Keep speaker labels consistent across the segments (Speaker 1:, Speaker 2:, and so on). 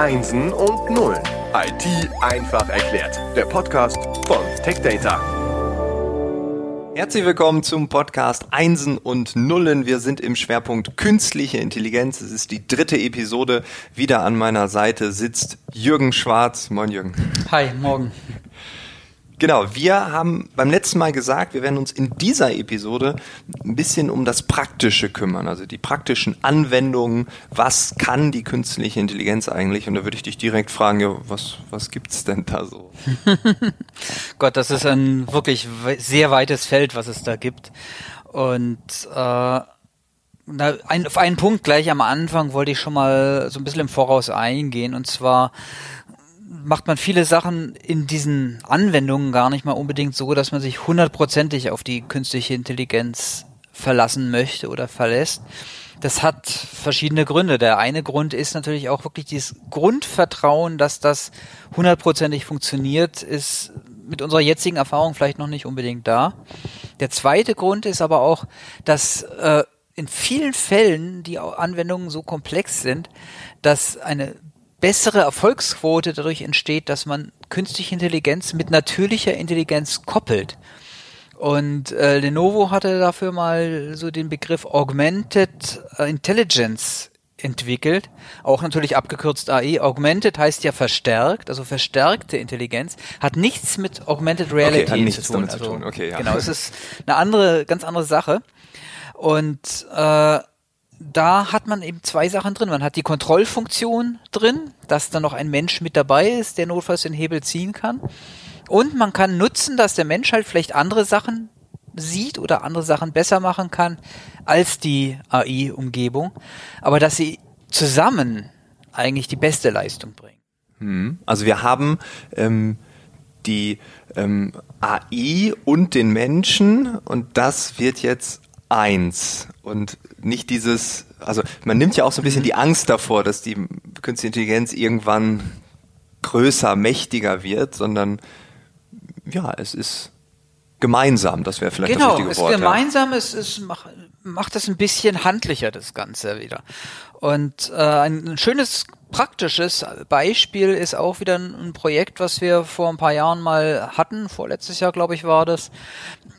Speaker 1: Einsen und Nullen. IT einfach erklärt. Der Podcast von TechData.
Speaker 2: Herzlich willkommen zum Podcast Einsen und Nullen. Wir sind im Schwerpunkt künstliche Intelligenz. Es ist die dritte Episode. Wieder an meiner Seite sitzt Jürgen Schwarz. Moin Jürgen.
Speaker 3: Hi, morgen.
Speaker 2: Genau, wir haben beim letzten Mal gesagt, wir werden uns in dieser Episode ein bisschen um das Praktische kümmern, also die praktischen Anwendungen. Was kann die künstliche Intelligenz eigentlich? Und da würde ich dich direkt fragen, ja, was, was gibt's denn da so?
Speaker 3: Gott, das ist ein wirklich sehr weites Feld, was es da gibt. Und äh, ein, auf einen Punkt gleich am Anfang wollte ich schon mal so ein bisschen im Voraus eingehen. Und zwar macht man viele Sachen in diesen Anwendungen gar nicht mal unbedingt so, dass man sich hundertprozentig auf die künstliche Intelligenz verlassen möchte oder verlässt. Das hat verschiedene Gründe. Der eine Grund ist natürlich auch wirklich dieses Grundvertrauen, dass das hundertprozentig funktioniert, ist mit unserer jetzigen Erfahrung vielleicht noch nicht unbedingt da. Der zweite Grund ist aber auch, dass äh, in vielen Fällen die Anwendungen so komplex sind, dass eine bessere Erfolgsquote dadurch entsteht, dass man künstliche Intelligenz mit natürlicher Intelligenz koppelt. Und äh, Lenovo hatte dafür mal so den Begriff Augmented äh, Intelligence entwickelt, auch natürlich abgekürzt AI. Augmented heißt ja verstärkt, also verstärkte Intelligenz, hat nichts mit Augmented Reality
Speaker 2: okay,
Speaker 3: zu tun.
Speaker 2: Also, zu tun. Okay,
Speaker 3: ja. Genau, es ist eine andere, ganz andere Sache. Und äh, da hat man eben zwei Sachen drin. Man hat die Kontrollfunktion drin, dass da noch ein Mensch mit dabei ist, der notfalls den Hebel ziehen kann. Und man kann nutzen, dass der Mensch halt vielleicht andere Sachen sieht oder andere Sachen besser machen kann als die AI-Umgebung, aber dass sie zusammen eigentlich die beste Leistung bringen.
Speaker 2: Hm. Also wir haben ähm, die ähm, AI und den Menschen und das wird jetzt eins und nicht dieses, also man nimmt ja auch so ein bisschen die Angst davor, dass die künstliche Intelligenz irgendwann größer, mächtiger wird, sondern ja, es ist gemeinsam, das wäre vielleicht
Speaker 3: genau,
Speaker 2: das richtige Wort.
Speaker 3: Genau, gemeinsam, ja. es, es macht, macht es ein bisschen handlicher, das Ganze wieder. Und äh, ein, ein schönes praktisches Beispiel ist auch wieder ein Projekt, was wir vor ein paar Jahren mal hatten, vorletztes Jahr glaube ich war das.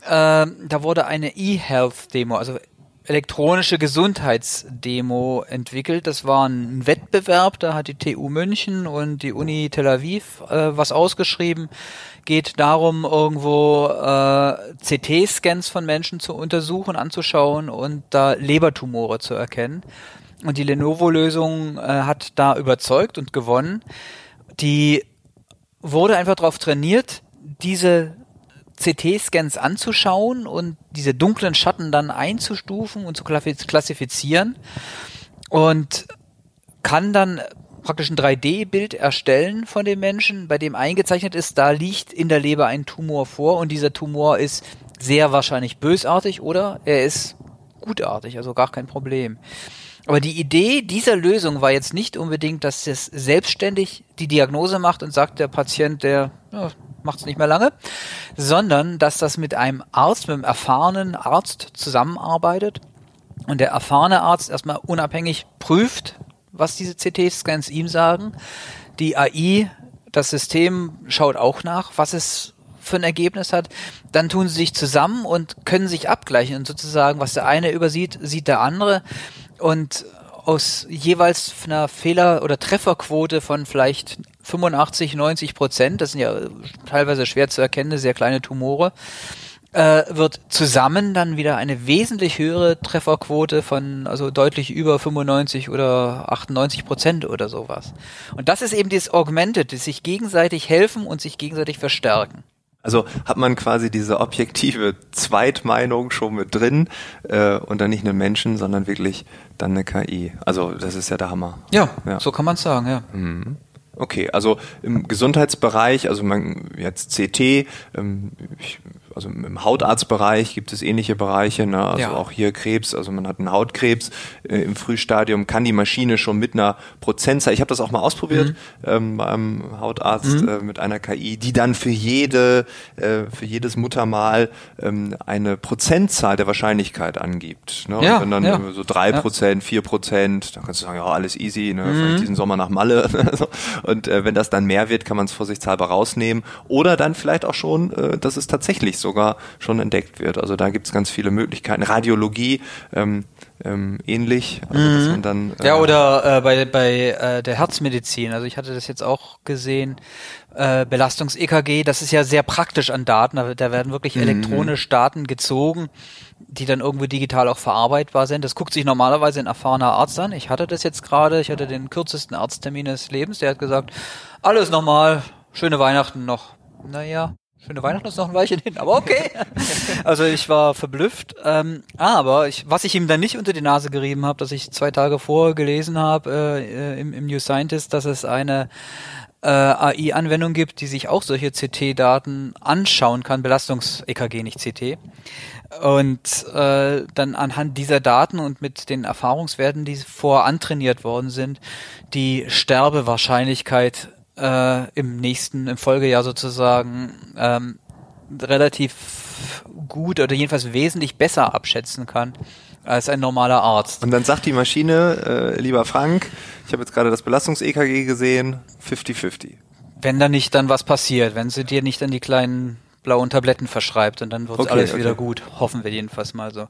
Speaker 3: Äh, da wurde eine E-Health-Demo, also elektronische Gesundheitsdemo entwickelt. Das war ein Wettbewerb, da hat die TU München und die Uni Tel Aviv äh, was ausgeschrieben. Geht darum, irgendwo äh, CT-Scans von Menschen zu untersuchen, anzuschauen und da Lebertumore zu erkennen. Und die Lenovo-Lösung äh, hat da überzeugt und gewonnen. Die wurde einfach darauf trainiert, diese CT-Scans anzuschauen und diese dunklen Schatten dann einzustufen und zu klassifizieren und kann dann praktisch ein 3D-Bild erstellen von dem Menschen, bei dem eingezeichnet ist, da liegt in der Leber ein Tumor vor und dieser Tumor ist sehr wahrscheinlich bösartig oder er ist gutartig, also gar kein Problem. Aber die Idee dieser Lösung war jetzt nicht unbedingt, dass es selbstständig die Diagnose macht und sagt, der Patient, der ja, macht es nicht mehr lange, sondern dass das mit einem Arzt, mit einem erfahrenen Arzt zusammenarbeitet und der erfahrene Arzt erstmal unabhängig prüft, was diese CT-Scans ihm sagen. Die AI, das System schaut auch nach, was es für ein Ergebnis hat, dann tun sie sich zusammen und können sich abgleichen und sozusagen, was der eine übersieht, sieht der andere und aus jeweils einer Fehler- oder Trefferquote von vielleicht 85, 90 Prozent, das sind ja teilweise schwer zu erkennende, sehr kleine Tumore, äh, wird zusammen dann wieder eine wesentlich höhere Trefferquote von also deutlich über 95 oder 98 Prozent oder sowas. Und das ist eben dieses Augmented, das sich gegenseitig helfen und sich gegenseitig verstärken.
Speaker 2: Also hat man quasi diese objektive Zweitmeinung schon mit drin äh, und dann nicht einen Menschen, sondern wirklich dann eine KI. Also das ist ja der Hammer.
Speaker 3: Ja, ja. so kann man sagen, ja. Mhm.
Speaker 2: Okay, also im Gesundheitsbereich, also man jetzt CT, ähm, ich also im Hautarztbereich gibt es ähnliche Bereiche, ne? also
Speaker 3: Ja.
Speaker 2: auch hier Krebs, also man hat einen Hautkrebs äh, im Frühstadium, kann die Maschine schon mit einer Prozentzahl, ich habe das auch mal ausprobiert
Speaker 3: Mhm.
Speaker 2: ähm, beim Hautarzt äh, mit einer KI, die dann für jede, äh, für jedes Muttermal ähm, eine Prozentzahl der Wahrscheinlichkeit angibt. Ne?
Speaker 3: Ja,
Speaker 2: Und wenn dann
Speaker 3: ja.
Speaker 2: so drei Prozent, vier Prozent, dann kannst du sagen, ja, alles easy, ne? vielleicht diesen Sommer nach Malle. So. Und äh, wenn das dann mehr wird, kann man es vorsichtshalber rausnehmen. Oder dann vielleicht auch schon, äh, dass es tatsächlich sogar schon entdeckt wird. Also da gibt es ganz viele Möglichkeiten. Radiologie ähm, ähm, ähnlich, also dass man dann äh,
Speaker 3: Ja, oder äh, bei, bei äh, der Herzmedizin. Also ich hatte das jetzt auch gesehen, äh, Belastungs-EKG, das ist ja sehr praktisch an Daten. Da, da werden wirklich elektronisch Daten gezogen, die dann irgendwo digital auch verarbeitbar sind. Das guckt sich normalerweise ein erfahrener Arzt an. Ich hatte das jetzt gerade, ich hatte den kürzesten Arzttermin des Lebens, der hat gesagt, alles nochmal, schöne Weihnachten noch. Naja, schöne Weihnachten ist noch ein Weilchen hin, aber okay. also ich war verblüfft. Ähm, aber ich, was ich ihm dann nicht unter die Nase gerieben habe, dass ich zwei Tage vorher gelesen habe äh, im, im New Scientist, dass es eine äh, AI-Anwendung gibt, die sich auch solche CT-Daten anschauen kann, Belastungs-EKG, nicht CT. Und äh, dann anhand dieser Daten und mit den Erfahrungswerten, die vor antrainiert worden sind, die Sterbewahrscheinlichkeit äh, im nächsten, im Folgejahr sozusagen ähm, relativ gut oder jedenfalls wesentlich besser abschätzen kann als ein normaler Arzt.
Speaker 2: Und dann sagt die Maschine, äh, lieber Frank, ich habe jetzt gerade das Belastungs-EKG gesehen, 50-50.
Speaker 3: Wenn da nicht dann was passiert, wenn sie dir nicht dann die kleinen blauen Tabletten verschreibt und dann wird
Speaker 2: Okay,
Speaker 3: alles
Speaker 2: okay.
Speaker 3: wieder gut. Hoffen wir jedenfalls mal so.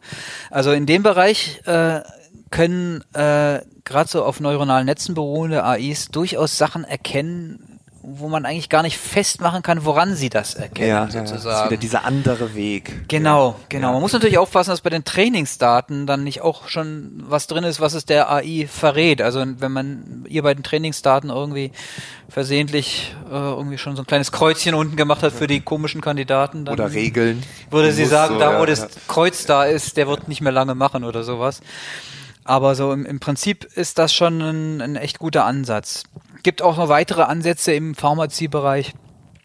Speaker 3: Also in dem Bereich äh, können äh, gerade so auf neuronalen Netzen beruhende AIs durchaus Sachen erkennen, wo man eigentlich gar nicht festmachen kann, woran sie das erkennen,
Speaker 2: Ja, ja, das ist
Speaker 3: sozusagen.
Speaker 2: wieder dieser andere Weg.
Speaker 3: Genau, genau.
Speaker 2: Ja.
Speaker 3: Man muss natürlich aufpassen, dass bei den Trainingsdaten dann nicht auch schon was drin ist, was es der AI verrät. Also wenn man ihr bei den Trainingsdaten irgendwie versehentlich äh, irgendwie schon so ein kleines Kreuzchen unten gemacht hat für die komischen Kandidaten, dann
Speaker 2: Oder Regeln.
Speaker 3: würde sie sagen,
Speaker 2: so,
Speaker 3: da
Speaker 2: ja,
Speaker 3: wo das
Speaker 2: ja.
Speaker 3: Kreuz da ist, der wird nicht mehr lange machen oder sowas. Aber so im, im Prinzip ist das schon ein, ein echt guter Ansatz. Gibt auch noch weitere Ansätze im Pharmaziebereich.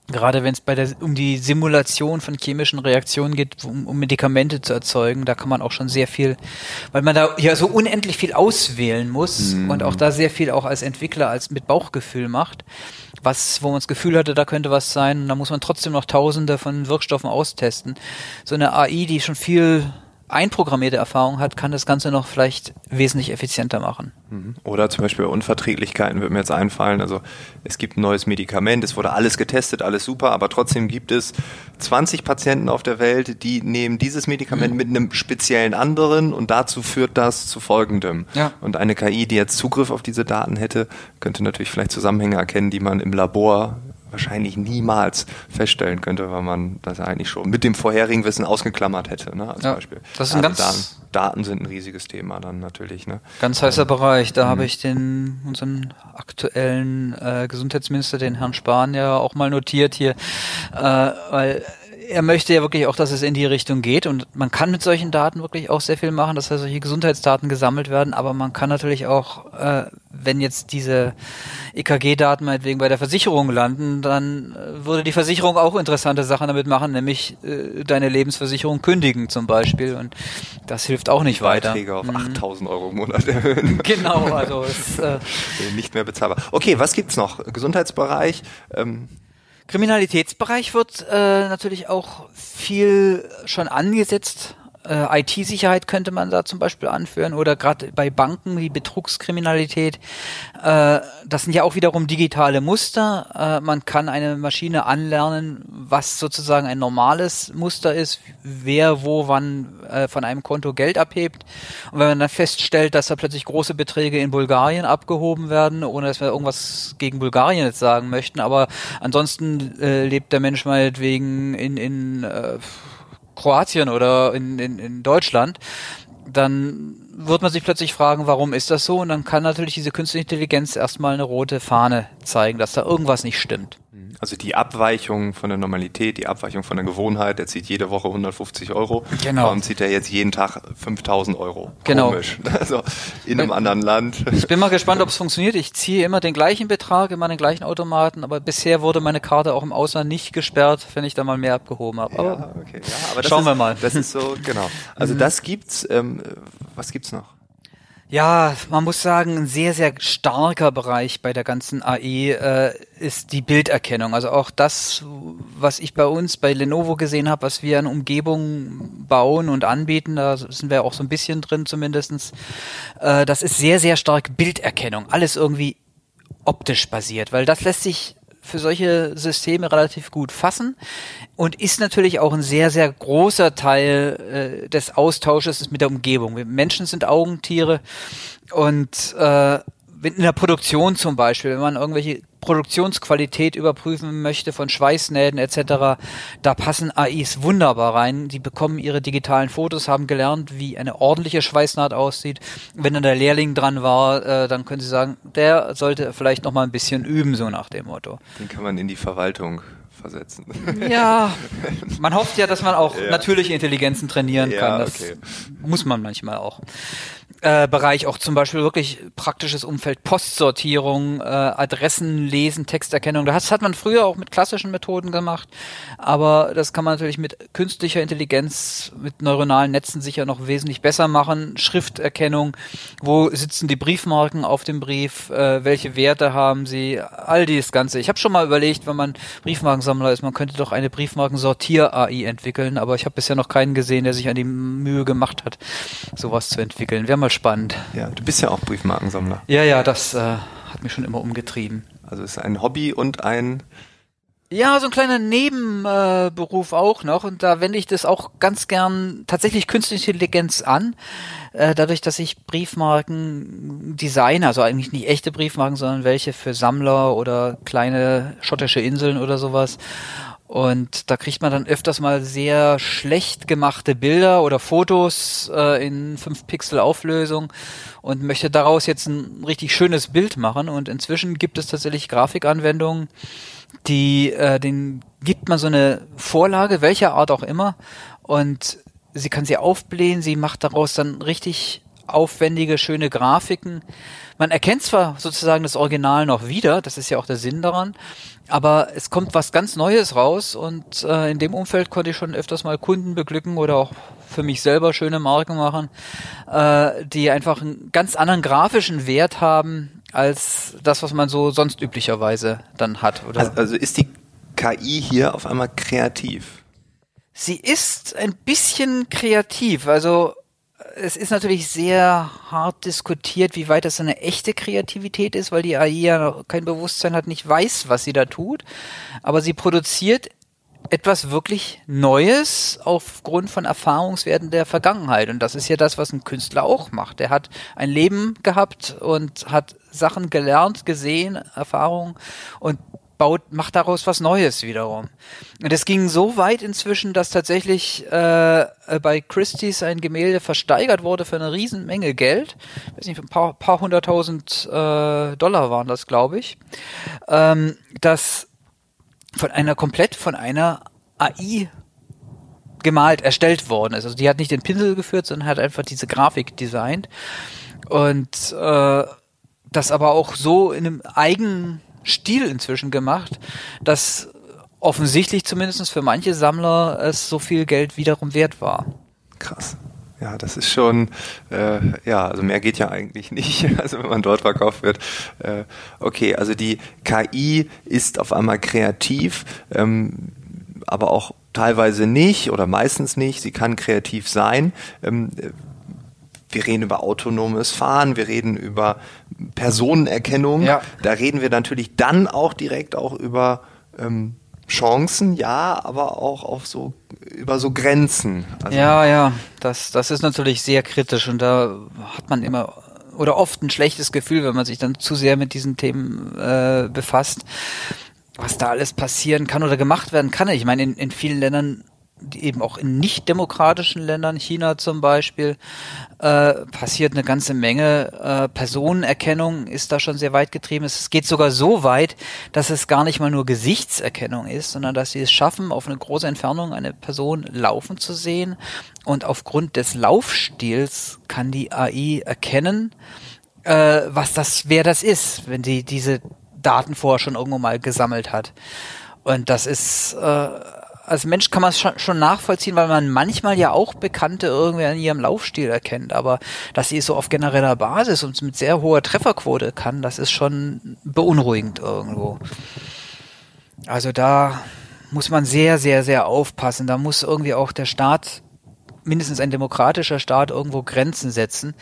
Speaker 3: Gerade wenn es bei der um die Simulation von chemischen Reaktionen geht, um, um Medikamente zu erzeugen, da kann man auch schon sehr viel, weil man da ja so unendlich viel auswählen muss und auch da sehr viel auch als Entwickler als mit Bauchgefühl macht, was, wo man das Gefühl hatte, da könnte was sein, und da muss man trotzdem noch Tausende von Wirkstoffen austesten. So eine AI, die schon viel einprogrammierte Erfahrung hat, kann das Ganze noch vielleicht wesentlich effizienter machen.
Speaker 2: Oder zum Beispiel Unverträglichkeiten wird mir jetzt einfallen. Also es gibt ein neues Medikament, es wurde alles getestet, alles super, aber trotzdem gibt es 20 Patienten auf der Welt, die nehmen dieses Medikament
Speaker 3: Mhm.
Speaker 2: mit einem speziellen anderen und dazu führt das zu folgendem.
Speaker 3: Ja.
Speaker 2: Und eine KI, die jetzt Zugriff auf diese Daten hätte, könnte natürlich vielleicht Zusammenhänge erkennen, die man im Labor wahrscheinlich niemals feststellen könnte, weil man das eigentlich schon mit dem vorherigen Wissen ausgeklammert hätte, ne, als
Speaker 3: Ja,
Speaker 2: Beispiel.
Speaker 3: das ist ein
Speaker 2: Also
Speaker 3: ganz-
Speaker 2: Daten, Daten sind ein riesiges Thema dann natürlich. Ne?
Speaker 3: Ganz heißer Bereich. Da habe ich den unseren aktuellen äh, Gesundheitsminister, den Herrn Spahn, ja auch mal notiert hier, äh, weil er möchte ja wirklich auch, dass es in die Richtung geht und man kann mit solchen Daten wirklich auch sehr viel machen, dass da solche Gesundheitsdaten gesammelt werden, aber man kann natürlich auch, äh, wenn jetzt diese EKG-Daten meinetwegen bei der Versicherung landen, dann äh, würde die Versicherung auch interessante Sachen damit machen, nämlich äh, deine Lebensversicherung kündigen zum Beispiel und das hilft auch nicht weiter.
Speaker 2: Beiträge auf 8000 Euro im Monat erhöhen.
Speaker 3: Genau, also es, äh,
Speaker 2: Nicht mehr bezahlbar. Okay, was gibt's noch? Gesundheitsbereich. Ähm,
Speaker 3: Kriminalitätsbereich wird äh, natürlich auch viel schon angesetzt. Äh, IT-Sicherheit könnte man da zum Beispiel anführen oder gerade bei Banken wie Betrugskriminalität. Äh, das sind ja auch wiederum digitale Muster. Äh, man kann eine Maschine anlernen, was sozusagen ein normales Muster ist, wer wo wann äh, von einem Konto Geld abhebt. Und wenn man dann feststellt, dass da plötzlich große Beträge in Bulgarien abgehoben werden, ohne dass wir irgendwas gegen Bulgarien jetzt sagen möchten, aber ansonsten äh, lebt der Mensch meinetwegen in, in äh, Kroatien oder in, in, in Deutschland, dann wird man sich plötzlich fragen, warum ist das so? Und dann kann natürlich diese künstliche Intelligenz erstmal eine rote Fahne zeigen, dass da irgendwas nicht stimmt.
Speaker 2: Also die Abweichung von der Normalität, die Abweichung von der Gewohnheit, der zieht jede Woche 150 Euro.
Speaker 3: Genau.
Speaker 2: Warum zieht er jetzt jeden Tag 5000 Euro?
Speaker 3: Genau.
Speaker 2: Komisch. Also in einem anderen Land.
Speaker 3: Ich bin mal gespannt, ob es funktioniert. Ich ziehe immer den gleichen Betrag, immer den gleichen Automaten, aber bisher wurde meine Karte auch im Ausland nicht gesperrt, wenn ich da mal mehr abgehoben habe. Aber
Speaker 2: ja, okay. ja, aber
Speaker 3: Schauen
Speaker 2: ist,
Speaker 3: wir mal.
Speaker 2: Das ist so, genau. Also das gibt's, ähm, was gibt's noch?
Speaker 3: Ja, man muss sagen, ein sehr, sehr starker Bereich bei der ganzen AE äh, ist die Bilderkennung. Also auch das, was ich bei uns bei Lenovo gesehen habe, was wir an Umgebungen bauen und anbieten, da sind wir auch so ein bisschen drin zumindestens. Äh, das ist sehr, sehr stark Bilderkennung. Alles irgendwie optisch basiert, weil das lässt sich für solche Systeme relativ gut fassen und ist natürlich auch ein sehr, sehr großer Teil äh, des Austausches mit der Umgebung. Wir Menschen sind Augentiere und äh, in der Produktion zum Beispiel, wenn man irgendwelche Produktionsqualität überprüfen möchte von Schweißnähten etc., da passen AIs wunderbar rein. Die bekommen ihre digitalen Fotos, haben gelernt, wie eine ordentliche Schweißnaht aussieht. Wenn dann der Lehrling dran war, äh, dann können sie sagen, der sollte vielleicht noch mal ein bisschen üben, so nach dem Motto.
Speaker 2: Den kann man in die Verwaltung versetzen.
Speaker 3: Ja, man hofft ja, dass man auch
Speaker 2: Ja.
Speaker 3: natürliche Intelligenzen trainieren
Speaker 2: Ja,
Speaker 3: kann. Das
Speaker 2: okay.
Speaker 3: muss man manchmal auch. Äh, Bereich auch zum Beispiel wirklich praktisches Umfeld, Postsortierung, äh, Adressen lesen, Texterkennung. Das hat man früher auch mit klassischen Methoden gemacht, aber das kann man natürlich mit künstlicher Intelligenz, mit neuronalen Netzen sicher noch wesentlich besser machen. Schrifterkennung, wo sitzen die Briefmarken auf dem Brief, äh, welche Werte haben sie, all dieses Ganze. Ich habe schon mal überlegt, wenn man Briefmarkensammler ist, man könnte doch eine Briefmarkensortier-AI entwickeln, aber ich habe bisher noch keinen gesehen, der sich an die Mühe gemacht hat, sowas zu entwickeln. Wäre mal spannend.
Speaker 2: Ja, du bist ja auch Briefmarkensammler.
Speaker 3: Ja, ja, das äh, hat mich schon immer umgetrieben.
Speaker 2: Also ist ein Hobby und ein
Speaker 3: Ja, so ein kleiner Nebenberuf äh, auch noch und da wende ich das auch ganz gern tatsächlich künstliche Intelligenz an. Äh, dadurch, dass ich Briefmarken designe, also eigentlich nicht echte Briefmarken, sondern welche für Sammler oder kleine schottische Inseln oder sowas. Und da kriegt man dann öfters mal sehr schlecht gemachte Bilder oder Fotos äh, in 5 Pixel Auflösung und möchte daraus jetzt ein richtig schönes Bild machen. Und inzwischen gibt es tatsächlich Grafikanwendungen, die äh, den gibt man so eine Vorlage, welcher Art auch immer, und sie kann sie aufblähen, sie macht daraus dann richtig aufwendige, schöne Grafiken. Man erkennt zwar sozusagen das Original noch wieder, das ist ja auch der Sinn daran, aber es kommt was ganz Neues raus und äh, in dem Umfeld konnte ich schon öfters mal Kunden beglücken oder auch für mich selber schöne Marken machen, äh, die einfach einen ganz anderen grafischen Wert haben als das, was man so sonst üblicherweise dann hat. Oder?
Speaker 2: Also, also ist die KI hier auf einmal kreativ?
Speaker 3: Sie ist ein bisschen kreativ. Also es ist natürlich sehr hart diskutiert, wie weit das eine echte Kreativität ist, weil die AI ja kein Bewusstsein hat, nicht weiß, was sie da tut. Aber sie produziert etwas wirklich Neues aufgrund von Erfahrungswerten der Vergangenheit. Und das ist ja das, was ein Künstler auch macht. Er hat ein Leben gehabt und hat Sachen gelernt, gesehen, Erfahrungen und baut, macht daraus was Neues wiederum. Und es ging so weit inzwischen, dass tatsächlich äh, bei Christie's ein Gemälde versteigert wurde für eine Riesenmenge Geld. Ich weiß nicht, ein paar, paar hunderttausend äh, Dollar waren das, glaube ich. Ähm, das von einer komplett von einer AI gemalt, erstellt worden ist. Also die hat nicht den Pinsel geführt, sondern hat einfach diese Grafik designt. Und äh, das aber auch so in einem eigenen Stil inzwischen gemacht, dass offensichtlich zumindest für manche Sammler es so viel Geld wiederum wert war.
Speaker 2: Krass. Ja, das ist schon, äh, ja, also mehr geht ja eigentlich nicht, also wenn man dort verkauft wird. Äh, okay, also die KI ist auf einmal kreativ, ähm, aber auch teilweise nicht oder meistens nicht. Sie kann kreativ sein. Ähm, wir reden über autonomes Fahren, wir reden über Personenerkennung.
Speaker 3: Ja.
Speaker 2: Da reden wir natürlich dann auch direkt auch über ähm, Chancen, ja, aber auch auf so über so Grenzen. Also,
Speaker 3: Ja, ja, das, das ist natürlich sehr kritisch und da hat man immer oder oft ein schlechtes Gefühl, wenn man sich dann zu sehr mit diesen Themen äh, befasst, was da alles passieren kann oder gemacht werden kann. Ich meine, in, in vielen Ländern eben auch in nicht demokratischen Ländern, China zum Beispiel, äh, passiert eine ganze Menge. Äh, Personenerkennung ist da schon sehr weit getrieben. Es geht sogar so weit, dass es gar nicht mal nur Gesichtserkennung ist, sondern dass sie es schaffen, auf eine große Entfernung eine Person laufen zu sehen. Und aufgrund des Laufstils kann die AI erkennen, äh, was das, wer das ist, wenn sie diese Daten vorher schon irgendwo mal gesammelt hat. Und das ist äh, als Mensch kann man es schon, nachvollziehen, weil man manchmal ja auch Bekannte irgendwie an ihrem Laufstil erkennt. Aber dass sie es so auf genereller Basis und mit sehr hoher Trefferquote kann, das ist schon beunruhigend irgendwo. Also da muss man sehr, sehr, sehr aufpassen. Da muss irgendwie auch der Staat mindestens ein demokratischer Staat irgendwo Grenzen setzen.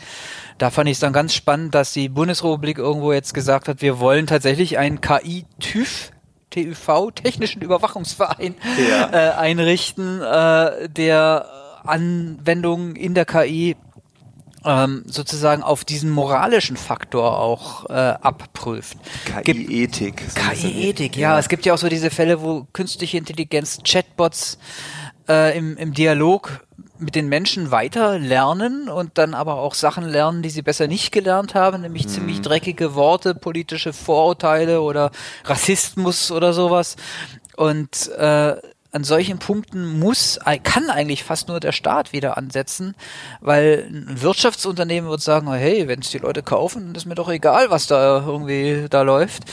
Speaker 3: Da fand ich es dann ganz spannend, dass die Bundesrepublik irgendwo jetzt gesagt hat, wir wollen tatsächlich einen KI-TÜV TÜV, Technischen Überwachungsverein, ja. äh, einrichten, äh, der Anwendungen in der KI ähm, sozusagen auf diesen moralischen Faktor auch äh, abprüft.
Speaker 2: KI-Ethik.
Speaker 3: KI-Ethik, ja. ja. Es gibt ja auch so diese Fälle, wo künstliche Intelligenz, Chatbots äh, im, im Dialog mit den Menschen weiter lernen und dann aber auch Sachen lernen, die sie besser nicht gelernt haben, nämlich mhm. ziemlich dreckige Worte, politische Vorurteile oder Rassismus oder sowas. Und äh, an solchen Punkten muss, kann eigentlich fast nur der Staat wieder ansetzen, weil ein Wirtschaftsunternehmen wird sagen, hey, wenn es die Leute kaufen, ist mir doch egal, was da irgendwie da läuft.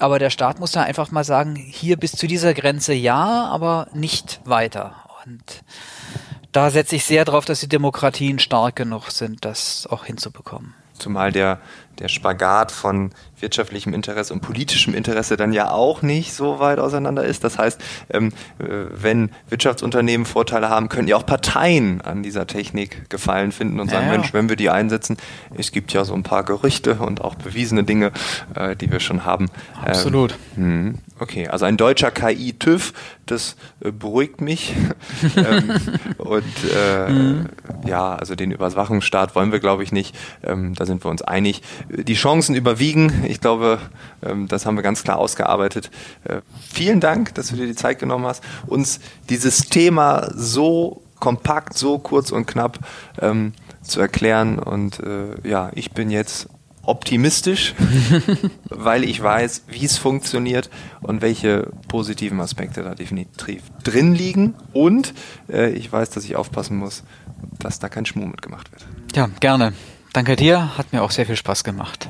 Speaker 3: Aber der Staat muss da einfach mal sagen, hier bis zu dieser Grenze ja, aber nicht weiter. Und da setze ich sehr darauf, dass die Demokratien stark genug sind, das auch hinzubekommen.
Speaker 2: Zumal der, der Spagat von wirtschaftlichem Interesse und politischem Interesse dann ja auch nicht so weit auseinander ist. Das heißt, ähm, äh, wenn Wirtschaftsunternehmen Vorteile haben, können ja auch Parteien an dieser Technik Gefallen finden und sagen, ja, ja. Mensch, wenn wir die einsetzen, es gibt ja so ein paar Gerüchte und auch bewiesene Dinge, äh, die wir schon haben.
Speaker 3: Absolut.
Speaker 2: Ähm, okay, also ein deutscher KI-TÜV, das äh, beruhigt mich. ähm, und äh, mhm. ja, also den Überwachungsstaat wollen wir, glaube ich, nicht. Ähm, da sind wir uns einig. Die Chancen überwiegen ich glaube, ähm, das haben wir ganz klar ausgearbeitet. Äh, vielen Dank, dass du dir die Zeit genommen hast, uns dieses Thema so kompakt, so kurz und knapp ähm, zu erklären. Und äh, ja, ich bin jetzt optimistisch, weil ich weiß, wie es funktioniert und welche positiven Aspekte da definitiv drin liegen. Und äh, ich weiß, dass ich aufpassen muss, dass da kein Schmuh mitgemacht wird.
Speaker 3: Ja, gerne. Danke dir, hat mir auch sehr viel Spaß gemacht.